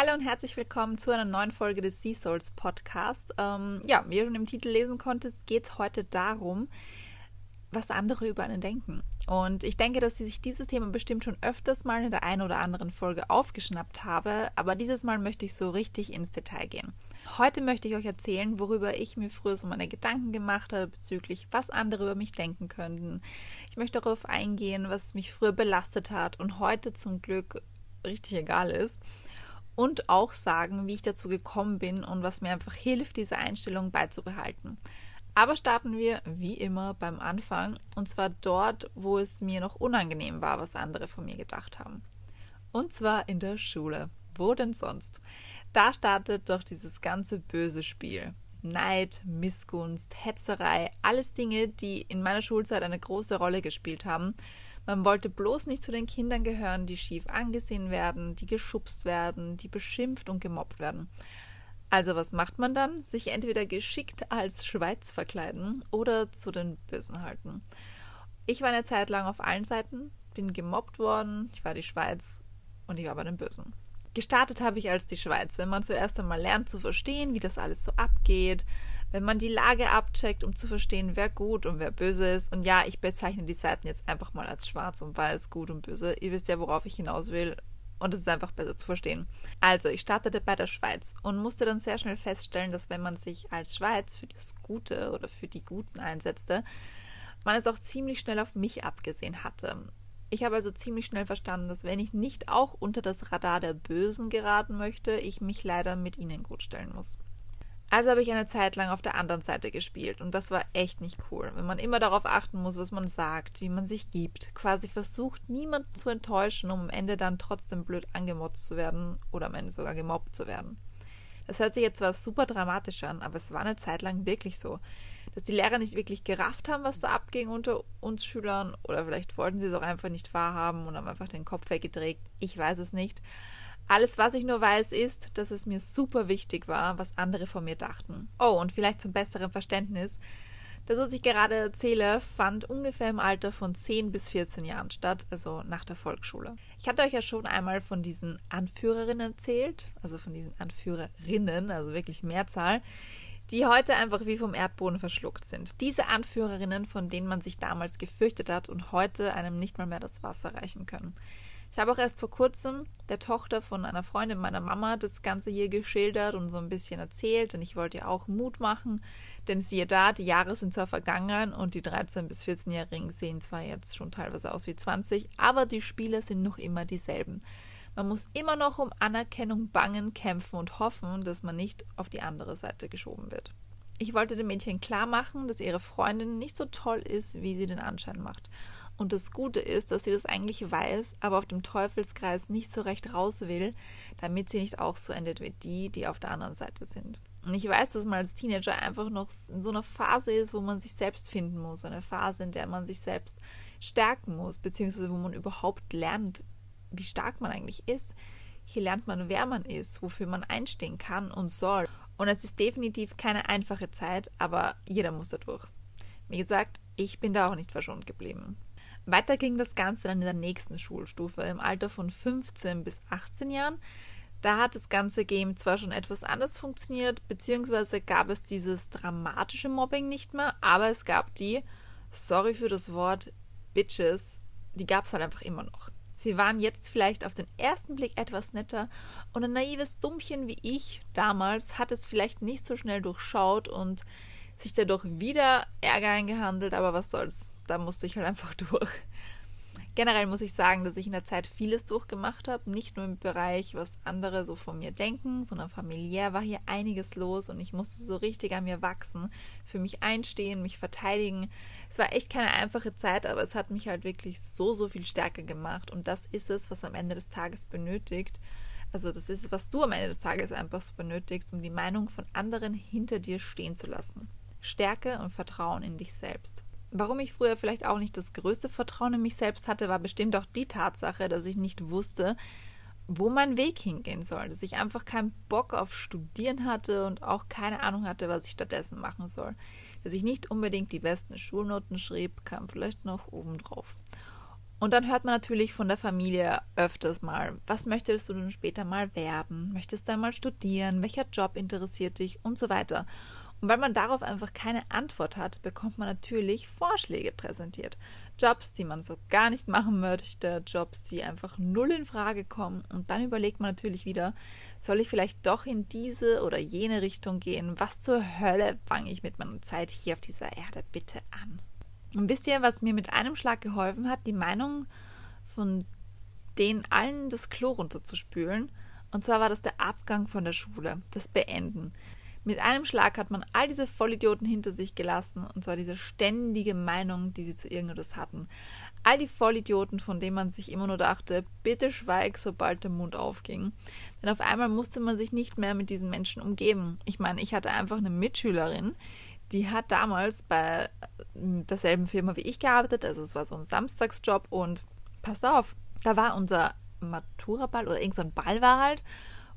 Hallo und herzlich willkommen zu einer neuen Folge des Sea Souls Podcast. Ähm, ja, wie ihr schon im Titel lesen konntest, geht es heute darum, was andere über einen denken. Und ich denke, dass sich dieses Thema bestimmt schon öfters mal in der einen oder anderen Folge aufgeschnappt habe, aber dieses Mal möchte ich so richtig ins Detail gehen. Heute möchte ich euch erzählen, worüber ich mir früher so meine Gedanken gemacht habe bezüglich, was andere über mich denken könnten. Ich möchte darauf eingehen, was mich früher belastet hat und heute zum Glück richtig egal ist und auch sagen, wie ich dazu gekommen bin und was mir einfach hilft, diese Einstellung beizubehalten. Aber starten wir wie immer beim Anfang und zwar dort, wo es mir noch unangenehm war, was andere von mir gedacht haben. Und zwar in der Schule. Wo denn sonst? Da startet doch dieses ganze böse Spiel. Neid, Missgunst, Hetzerei, alles Dinge, die in meiner Schulzeit eine große Rolle gespielt haben man wollte bloß nicht zu den Kindern gehören, die schief angesehen werden, die geschubst werden, die beschimpft und gemobbt werden. Also was macht man dann? Sich entweder geschickt als Schweiz verkleiden oder zu den Bösen halten. Ich war eine Zeit lang auf allen Seiten, bin gemobbt worden, ich war die Schweiz und ich war bei den Bösen. Gestartet habe ich als die Schweiz, wenn man zuerst einmal lernt zu verstehen, wie das alles so abgeht, wenn man die Lage abcheckt, um zu verstehen, wer gut und wer böse ist. Und ja, ich bezeichne die Seiten jetzt einfach mal als schwarz und weiß, gut und böse. Ihr wisst ja, worauf ich hinaus will. Und es ist einfach besser zu verstehen. Also, ich startete bei der Schweiz und musste dann sehr schnell feststellen, dass wenn man sich als Schweiz für das Gute oder für die Guten einsetzte, man es auch ziemlich schnell auf mich abgesehen hatte. Ich habe also ziemlich schnell verstanden, dass wenn ich nicht auch unter das Radar der Bösen geraten möchte, ich mich leider mit ihnen gut stellen muss. Also habe ich eine Zeit lang auf der anderen Seite gespielt und das war echt nicht cool, wenn man immer darauf achten muss, was man sagt, wie man sich gibt, quasi versucht, niemanden zu enttäuschen, um am Ende dann trotzdem blöd angemotzt zu werden oder am Ende sogar gemobbt zu werden. Das hört sich jetzt zwar super dramatisch an, aber es war eine Zeit lang wirklich so, dass die Lehrer nicht wirklich gerafft haben, was da abging unter uns Schülern oder vielleicht wollten sie es auch einfach nicht wahrhaben und haben einfach den Kopf weggedreht. Ich weiß es nicht. Alles, was ich nur weiß, ist, dass es mir super wichtig war, was andere von mir dachten. Oh, und vielleicht zum besseren Verständnis. Das, was ich gerade erzähle, fand ungefähr im Alter von 10 bis 14 Jahren statt, also nach der Volksschule. Ich hatte euch ja schon einmal von diesen Anführerinnen erzählt, also von diesen Anführerinnen, also wirklich Mehrzahl, die heute einfach wie vom Erdboden verschluckt sind. Diese Anführerinnen, von denen man sich damals gefürchtet hat und heute einem nicht mal mehr das Wasser reichen können. Ich habe auch erst vor kurzem der Tochter von einer Freundin meiner Mama das Ganze hier geschildert und so ein bisschen erzählt. Und ich wollte ihr auch Mut machen, denn siehe da, die Jahre sind zwar vergangen und die 13- bis 14-Jährigen sehen zwar jetzt schon teilweise aus wie 20, aber die Spiele sind noch immer dieselben. Man muss immer noch um Anerkennung bangen, kämpfen und hoffen, dass man nicht auf die andere Seite geschoben wird. Ich wollte dem Mädchen klar machen, dass ihre Freundin nicht so toll ist, wie sie den Anschein macht. Und das Gute ist, dass sie das eigentlich weiß, aber auf dem Teufelskreis nicht so recht raus will, damit sie nicht auch so endet wie die, die auf der anderen Seite sind. Und ich weiß, dass man als Teenager einfach noch in so einer Phase ist, wo man sich selbst finden muss. Eine Phase, in der man sich selbst stärken muss, beziehungsweise wo man überhaupt lernt, wie stark man eigentlich ist. Hier lernt man, wer man ist, wofür man einstehen kann und soll. Und es ist definitiv keine einfache Zeit, aber jeder muss da durch. Wie gesagt, ich bin da auch nicht verschont geblieben. Weiter ging das Ganze dann in der nächsten Schulstufe, im Alter von 15 bis 18 Jahren. Da hat das ganze Game zwar schon etwas anders funktioniert, beziehungsweise gab es dieses dramatische Mobbing nicht mehr, aber es gab die, sorry für das Wort, Bitches, die gab es halt einfach immer noch. Sie waren jetzt vielleicht auf den ersten Blick etwas netter und ein naives Dummchen wie ich damals hat es vielleicht nicht so schnell durchschaut und sich dadurch wieder Ärger eingehandelt, aber was soll's da musste ich halt einfach durch. Generell muss ich sagen, dass ich in der Zeit vieles durchgemacht habe, nicht nur im Bereich, was andere so von mir denken, sondern familiär war hier einiges los und ich musste so richtig an mir wachsen, für mich einstehen, mich verteidigen. Es war echt keine einfache Zeit, aber es hat mich halt wirklich so, so viel stärker gemacht und das ist es, was am Ende des Tages benötigt. Also das ist es, was du am Ende des Tages einfach benötigst, um die Meinung von anderen hinter dir stehen zu lassen. Stärke und Vertrauen in dich selbst. Warum ich früher vielleicht auch nicht das größte Vertrauen in mich selbst hatte, war bestimmt auch die Tatsache, dass ich nicht wusste, wo mein Weg hingehen soll. Dass ich einfach keinen Bock auf Studieren hatte und auch keine Ahnung hatte, was ich stattdessen machen soll. Dass ich nicht unbedingt die besten Schulnoten schrieb, kam vielleicht noch obendrauf. Und dann hört man natürlich von der Familie öfters mal, was möchtest du denn später mal werden? Möchtest du einmal studieren? Welcher Job interessiert dich? Und so weiter. Und weil man darauf einfach keine Antwort hat, bekommt man natürlich Vorschläge präsentiert. Jobs, die man so gar nicht machen möchte, Jobs, die einfach null in Frage kommen. Und dann überlegt man natürlich wieder, soll ich vielleicht doch in diese oder jene Richtung gehen? Was zur Hölle fange ich mit meiner Zeit hier auf dieser Erde bitte an? Und wisst ihr, was mir mit einem Schlag geholfen hat? Die Meinung von denen allen das Klo runterzuspülen. Und zwar war das der Abgang von der Schule, das Beenden. Mit einem Schlag hat man all diese Vollidioten hinter sich gelassen, und zwar diese ständige Meinung, die sie zu irgendetwas hatten. All die Vollidioten, von denen man sich immer nur dachte, bitte schweig, sobald der Mund aufging. Denn auf einmal musste man sich nicht mehr mit diesen Menschen umgeben. Ich meine, ich hatte einfach eine Mitschülerin, die hat damals bei äh, derselben Firma wie ich gearbeitet, also es war so ein Samstagsjob und passt auf, da war unser Maturaball oder irgendein Ball war halt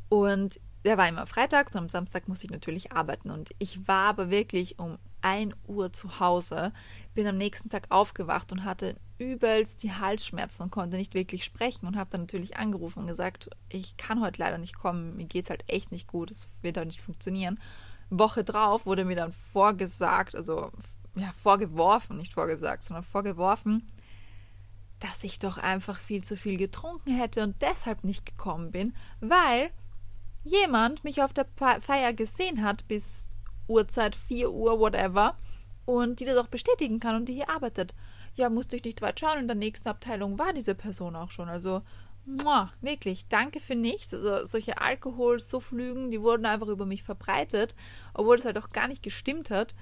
und der war immer freitags und am Samstag musste ich natürlich arbeiten und ich war aber wirklich um 1 Uhr zu Hause, bin am nächsten Tag aufgewacht und hatte übelst die Halsschmerzen und konnte nicht wirklich sprechen und habe dann natürlich angerufen und gesagt, ich kann heute leider nicht kommen, mir geht es halt echt nicht gut, es wird halt nicht funktionieren. Woche drauf wurde mir dann vorgesagt, also ja, vorgeworfen, nicht vorgesagt, sondern vorgeworfen, dass ich doch einfach viel zu viel getrunken hätte und deshalb nicht gekommen bin, weil jemand mich auf der Feier gesehen hat bis Uhrzeit 4 Uhr, whatever, und die das auch bestätigen kann und die hier arbeitet. Ja, musste ich nicht weit schauen. In der nächsten Abteilung war diese Person auch schon. Also Muah, wirklich, danke für nichts. Also solche Alkohol-Suff-Lügen, die wurden einfach über mich verbreitet, obwohl es halt auch gar nicht gestimmt hat.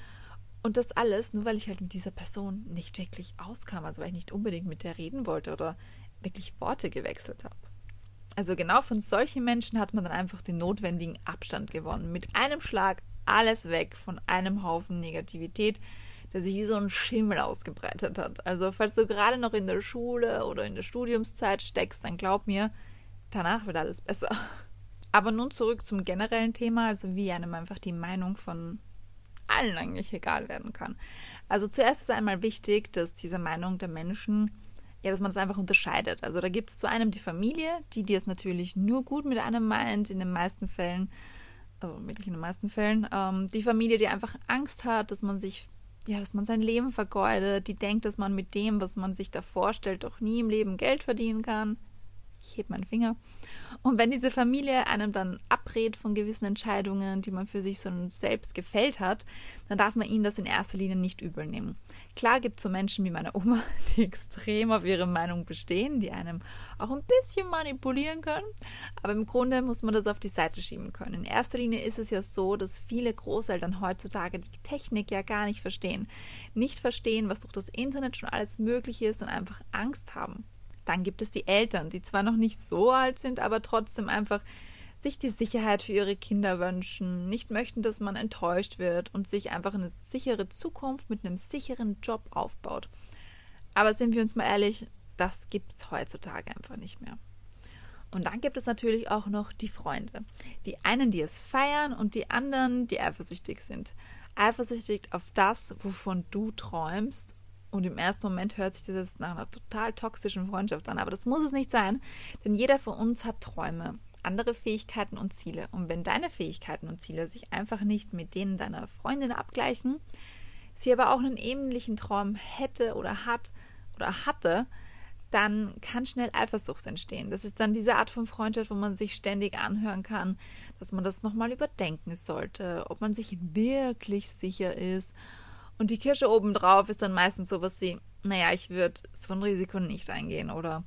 Und das alles, nur weil ich halt mit dieser Person nicht wirklich auskam, also weil ich nicht unbedingt mit der reden wollte oder wirklich Worte gewechselt habe. Also genau von solchen Menschen hat man dann einfach den notwendigen Abstand gewonnen. Mit einem Schlag alles weg von einem Haufen Negativität, der sich wie so ein Schimmel ausgebreitet hat. Also falls du gerade noch in der Schule oder in der Studiumszeit steckst, dann glaub mir, danach wird alles besser. Aber nun zurück zum generellen Thema, also wie einem einfach die Meinung von allen eigentlich egal werden kann. Also zuerst ist einmal wichtig, dass diese Meinung der Menschen, ja, dass man das einfach unterscheidet. Also da gibt es zu einem die Familie, die dir es natürlich nur gut mit einem meint, in den meisten Fällen, also wirklich in den meisten Fällen, ähm, die Familie, die einfach Angst hat, dass man sich ja, dass man sein Leben vergeudet, die denkt, dass man mit dem, was man sich da vorstellt, doch nie im Leben Geld verdienen kann. Ich heb meinen Finger. Und wenn diese Familie einem dann abrät von gewissen Entscheidungen, die man für sich so selbst gefällt hat, dann darf man ihnen das in erster Linie nicht übel nehmen. Klar gibt es so Menschen wie meine Oma, die extrem auf ihre Meinung bestehen, die einem auch ein bisschen manipulieren können, aber im Grunde muss man das auf die Seite schieben können. In erster Linie ist es ja so, dass viele Großeltern heutzutage die Technik ja gar nicht verstehen. Nicht verstehen, was durch das Internet schon alles möglich ist und einfach Angst haben. Dann gibt es die Eltern, die zwar noch nicht so alt sind, aber trotzdem einfach sich die Sicherheit für ihre Kinder wünschen, nicht möchten, dass man enttäuscht wird und sich einfach eine sichere Zukunft mit einem sicheren Job aufbaut. Aber sind wir uns mal ehrlich, das gibt es heutzutage einfach nicht mehr. Und dann gibt es natürlich auch noch die Freunde. Die einen, die es feiern und die anderen, die eifersüchtig sind. Eifersüchtig auf das, wovon du träumst und im ersten Moment hört sich das jetzt nach einer total toxischen Freundschaft an, aber das muss es nicht sein, denn jeder von uns hat Träume, andere Fähigkeiten und Ziele. Und wenn deine Fähigkeiten und Ziele sich einfach nicht mit denen deiner Freundin abgleichen, sie aber auch einen ähnlichen Traum hätte oder hat oder hatte, dann kann schnell Eifersucht entstehen. Das ist dann diese Art von Freundschaft, wo man sich ständig anhören kann, dass man das nochmal überdenken sollte, ob man sich wirklich sicher ist und die Kirsche obendrauf ist dann meistens sowas wie, naja, ich würde so ein Risiko nicht eingehen oder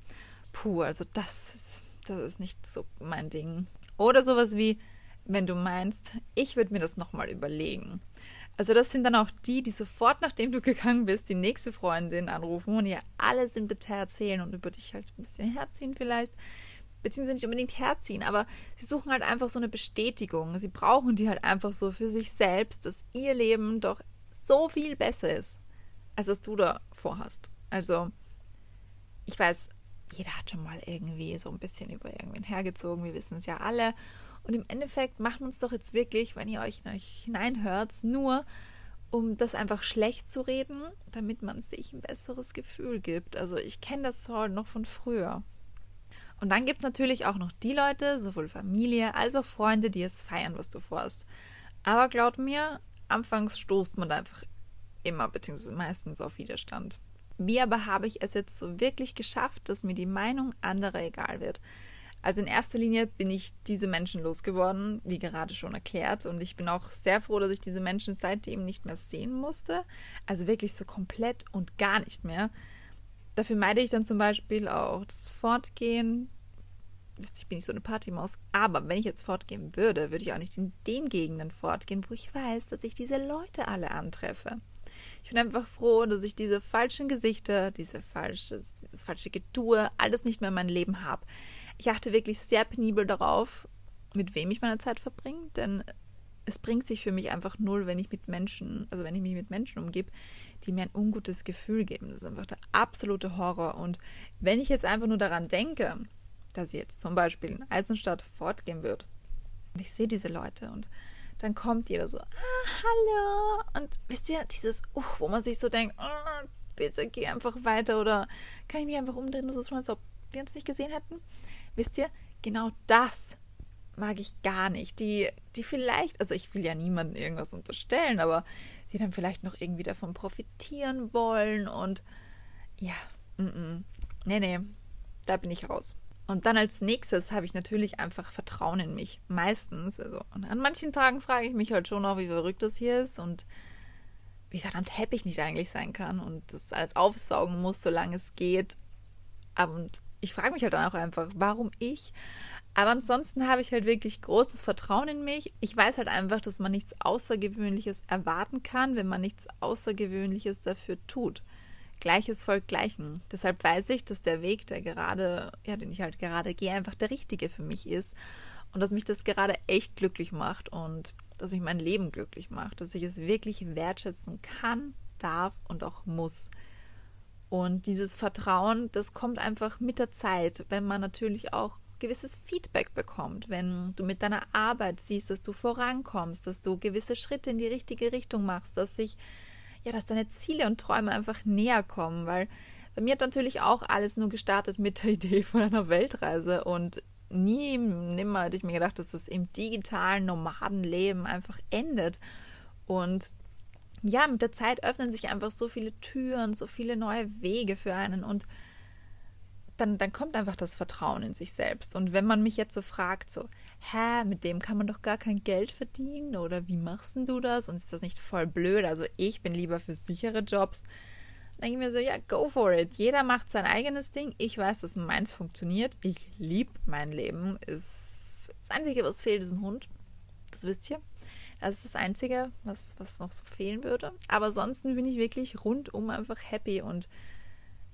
puh, also das ist, das ist nicht so mein Ding. Oder sowas wie, wenn du meinst, ich würde mir das nochmal überlegen. Also das sind dann auch die, die sofort nachdem du gegangen bist, die nächste Freundin anrufen und ihr alles im Detail erzählen und über dich halt ein bisschen herziehen vielleicht. Beziehungsweise nicht unbedingt herziehen, aber sie suchen halt einfach so eine Bestätigung. Sie brauchen die halt einfach so für sich selbst, dass ihr Leben doch so viel besser ist, als was du da vorhast. Also, ich weiß, jeder hat schon mal irgendwie so ein bisschen über irgendwen hergezogen, wir wissen es ja alle. Und im Endeffekt macht uns doch jetzt wirklich, wenn ihr euch, euch hineinhört, nur um das einfach schlecht zu reden, damit man sich ein besseres Gefühl gibt. Also ich kenne das halt noch von früher. Und dann gibt es natürlich auch noch die Leute, sowohl Familie als auch Freunde, die es feiern, was du vorhast. Aber glaub mir, anfangs stoßt man einfach immer beziehungsweise meistens auf Widerstand. Wie aber habe ich es jetzt so wirklich geschafft, dass mir die Meinung anderer egal wird? Also in erster Linie bin ich diese Menschen losgeworden, wie gerade schon erklärt. Und ich bin auch sehr froh, dass ich diese Menschen seitdem nicht mehr sehen musste. Also wirklich so komplett und gar nicht mehr. Dafür meide ich dann zum Beispiel auch das Fortgehen. Wisst ich bin nicht so eine Partymaus. Aber wenn ich jetzt fortgehen würde, würde ich auch nicht in den Gegenden fortgehen, wo ich weiß, dass ich diese Leute alle antreffe. Ich bin einfach froh, dass ich diese falschen Gesichter, diese falsches, dieses falsche Getue, alles nicht mehr in meinem Leben habe ich achte wirklich sehr penibel darauf, mit wem ich meine Zeit verbringe, denn es bringt sich für mich einfach null, wenn ich mit Menschen, also wenn ich mich mit Menschen umgebe, die mir ein ungutes Gefühl geben. Das ist einfach der absolute Horror. Und wenn ich jetzt einfach nur daran denke, dass ich jetzt zum Beispiel in Eisenstadt fortgehen wird und ich sehe diese Leute und dann kommt jeder so, ah, hallo. Und wisst ihr, dieses, uh, wo man sich so denkt, oh, bitte geh einfach weiter oder kann ich mich einfach umdrehen, so schon, als ob wir uns nicht gesehen hätten. Wisst ihr, genau das mag ich gar nicht. Die, die vielleicht, also ich will ja niemandem irgendwas unterstellen, aber die dann vielleicht noch irgendwie davon profitieren wollen und ja, mm -mm. nee, nee, da bin ich raus. Und dann als nächstes habe ich natürlich einfach Vertrauen in mich. Meistens, also und an manchen Tagen frage ich mich halt schon auch, wie verrückt das hier ist und wie verdammt happy ich nicht eigentlich sein kann und das alles aufsaugen muss, solange es geht. Und ich frage mich halt dann auch einfach, warum ich? Aber ansonsten habe ich halt wirklich großes Vertrauen in mich. Ich weiß halt einfach, dass man nichts Außergewöhnliches erwarten kann, wenn man nichts Außergewöhnliches dafür tut. Gleiches folgt Gleichen. Deshalb weiß ich, dass der Weg, der gerade, ja, den ich halt gerade gehe, einfach der richtige für mich ist. Und dass mich das gerade echt glücklich macht und dass mich mein Leben glücklich macht. Dass ich es wirklich wertschätzen kann, darf und auch muss. Und dieses Vertrauen, das kommt einfach mit der Zeit, wenn man natürlich auch gewisses Feedback bekommt, wenn du mit deiner Arbeit siehst, dass du vorankommst, dass du gewisse Schritte in die richtige Richtung machst, dass sich ja, dass deine Ziele und Träume einfach näher kommen, weil bei mir hat natürlich auch alles nur gestartet mit der Idee von einer Weltreise und nie, nimmer hätte ich mir gedacht, dass das im digitalen Nomadenleben einfach endet und ja, mit der Zeit öffnen sich einfach so viele Türen, so viele neue Wege für einen und dann, dann kommt einfach das Vertrauen in sich selbst. Und wenn man mich jetzt so fragt, so, hä, mit dem kann man doch gar kein Geld verdienen oder wie machst du das? Und ist das nicht voll blöd? Also ich bin lieber für sichere Jobs. Dann denke ich mir so, ja, go for it. Jeder macht sein eigenes Ding. Ich weiß, dass meins funktioniert. Ich liebe mein Leben. Das Einzige, was fehlt, ist ein Hund. Das wisst ihr. Das ist das Einzige, was, was noch so fehlen würde. Aber ansonsten bin ich wirklich rundum einfach happy und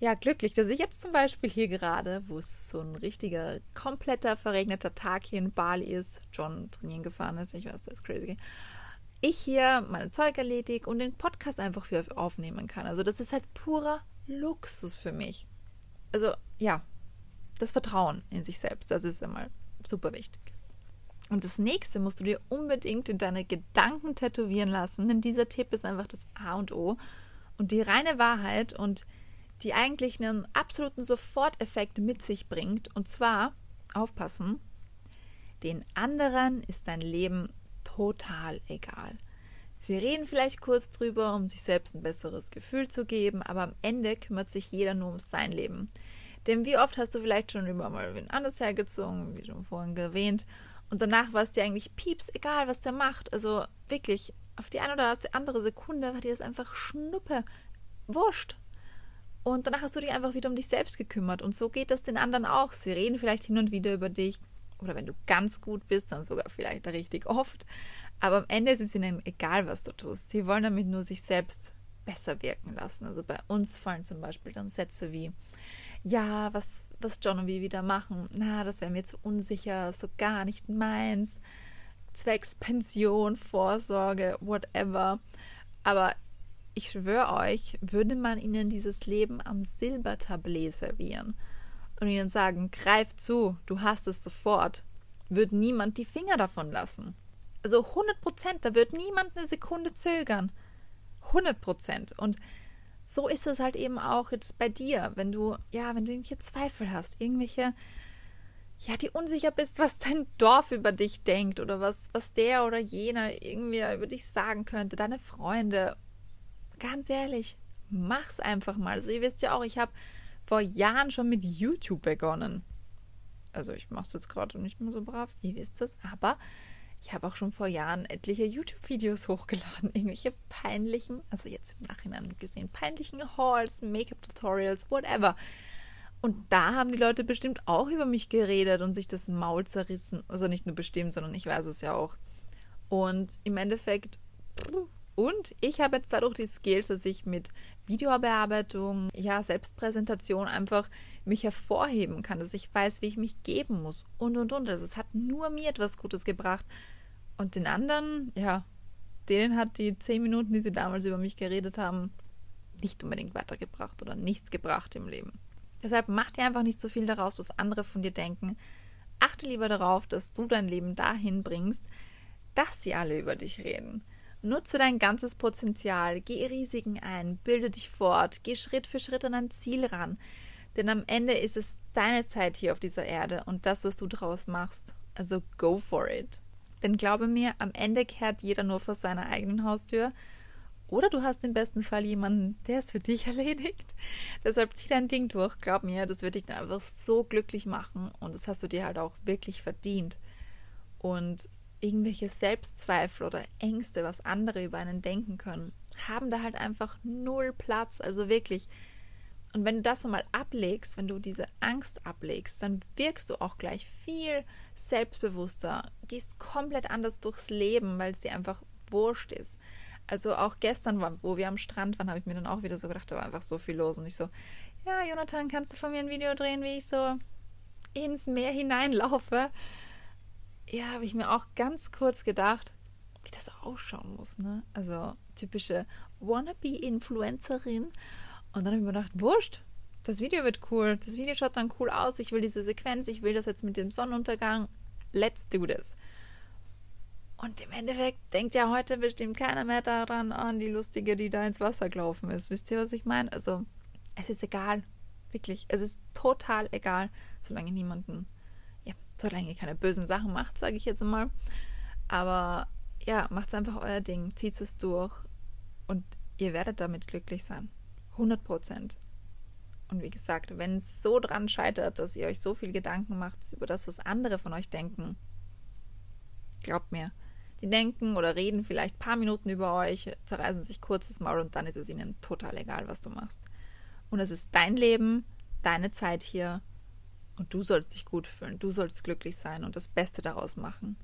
ja, glücklich, dass ich jetzt zum Beispiel hier gerade, wo es so ein richtiger, kompletter, verregneter Tag hier in Bali ist, John trainieren gefahren ist, ich weiß, das ist crazy, ich hier meine Zeug erledige und den Podcast einfach für aufnehmen kann. Also das ist halt purer Luxus für mich. Also ja, das Vertrauen in sich selbst, das ist immer super wichtig. Und das nächste musst du dir unbedingt in deine Gedanken tätowieren lassen, denn dieser Tipp ist einfach das A und O und die reine Wahrheit und die eigentlich einen absoluten Soforteffekt mit sich bringt. Und zwar, aufpassen, den anderen ist dein Leben total egal. Sie reden vielleicht kurz drüber, um sich selbst ein besseres Gefühl zu geben, aber am Ende kümmert sich jeder nur um sein Leben. Denn wie oft hast du vielleicht schon über mal wen anders hergezogen, wie schon vorhin erwähnt, und danach war es dir eigentlich pieps, egal was der macht. Also wirklich, auf die eine oder andere Sekunde war dir das einfach Schnuppe. Wurscht. Und danach hast du dich einfach wieder um dich selbst gekümmert. Und so geht das den anderen auch. Sie reden vielleicht hin und wieder über dich. Oder wenn du ganz gut bist, dann sogar vielleicht richtig oft. Aber am Ende ist es ihnen egal, was du tust. Sie wollen damit nur sich selbst besser wirken lassen. Also bei uns fallen zum Beispiel dann Sätze wie, ja, was, was John und wir wieder machen, na, das wäre mir zu unsicher, so gar nicht meins. Zwecks Pension, Vorsorge, whatever. Aber ich schwöre euch, würde man ihnen dieses Leben am Silbertablett servieren und ihnen sagen, greif zu, du hast es sofort, wird niemand die Finger davon lassen. Also 100 Prozent, da wird niemand eine Sekunde zögern. 100 Prozent. Und so ist es halt eben auch jetzt bei dir, wenn du, ja, wenn du irgendwelche Zweifel hast, irgendwelche, ja, die unsicher bist, was dein Dorf über dich denkt oder was, was der oder jener irgendwie über dich sagen könnte, deine Freunde. Ganz ehrlich, mach's einfach mal. Also ihr wisst ja auch, ich habe vor Jahren schon mit YouTube begonnen. Also ich mache es jetzt gerade nicht mehr so brav, ihr wisst es, aber ich habe auch schon vor Jahren etliche YouTube-Videos hochgeladen, irgendwelche peinlichen, also jetzt im Nachhinein gesehen, peinlichen Hauls, Make-up-Tutorials, whatever. Und da haben die Leute bestimmt auch über mich geredet und sich das Maul zerrissen. Also nicht nur bestimmt, sondern ich weiß es ja auch. Und im Endeffekt, und ich habe jetzt dadurch die Skills, dass ich mit Videobearbeitung, ja, Selbstpräsentation einfach mich hervorheben kann, dass ich weiß, wie ich mich geben muss und und und. Also es hat nur mir etwas Gutes gebracht. Und den anderen, ja, denen hat die zehn Minuten, die sie damals über mich geredet haben, nicht unbedingt weitergebracht oder nichts gebracht im Leben. Deshalb mach dir einfach nicht so viel daraus, was andere von dir denken. Achte lieber darauf, dass du dein Leben dahin bringst, dass sie alle über dich reden. Nutze dein ganzes Potenzial, geh Risiken ein, bilde dich fort, geh Schritt für Schritt an dein Ziel ran. Denn am Ende ist es deine Zeit hier auf dieser Erde und das, was du draus machst. Also go for it. Denn glaube mir, am Ende kehrt jeder nur vor seiner eigenen Haustür oder du hast im besten Fall jemanden, der es für dich erledigt. Deshalb zieh dein Ding durch. Glaub mir, das wird dich dann einfach so glücklich machen. Und das hast du dir halt auch wirklich verdient. Und irgendwelche Selbstzweifel oder Ängste, was andere über einen denken können, haben da halt einfach null Platz. Also wirklich. Und wenn du das einmal ablegst, wenn du diese Angst ablegst, dann wirkst du auch gleich viel selbstbewusster, gehst komplett anders durchs Leben, weil es dir einfach wurscht ist. Also auch gestern, wo wir am Strand waren, habe ich mir dann auch wieder so gedacht, da war einfach so viel los. Und ich so, ja, Jonathan, kannst du von mir ein Video drehen, wie ich so ins Meer hineinlaufe? Ja, habe ich mir auch ganz kurz gedacht, wie das ausschauen muss, ne? Also typische Wannabe-Influencerin. Und dann habe ich mir gedacht, wurscht, das Video wird cool. Das Video schaut dann cool aus. Ich will diese Sequenz, ich will das jetzt mit dem Sonnenuntergang. Let's do this. Und im Endeffekt denkt ja heute bestimmt keiner mehr daran an die Lustige, die da ins Wasser gelaufen ist. Wisst ihr, was ich meine? Also, es ist egal. Wirklich. Es ist total egal, solange niemanden, solange ihr keine bösen Sachen macht, sage ich jetzt mal. Aber ja, macht einfach euer Ding, zieht es durch und ihr werdet damit glücklich sein. 100 Prozent. Und wie gesagt, wenn es so dran scheitert, dass ihr euch so viel Gedanken macht über das, was andere von euch denken, glaubt mir, die denken oder reden vielleicht ein paar Minuten über euch, zerreißen sich kurz das Maul und dann ist es ihnen total egal, was du machst. Und es ist dein Leben, deine Zeit hier und du sollst dich gut fühlen, du sollst glücklich sein und das Beste daraus machen.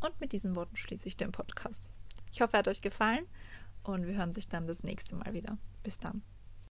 Und mit diesen Worten schließe ich den Podcast. Ich hoffe, er hat euch gefallen und wir hören sich dann das nächste Mal wieder. Bis dann.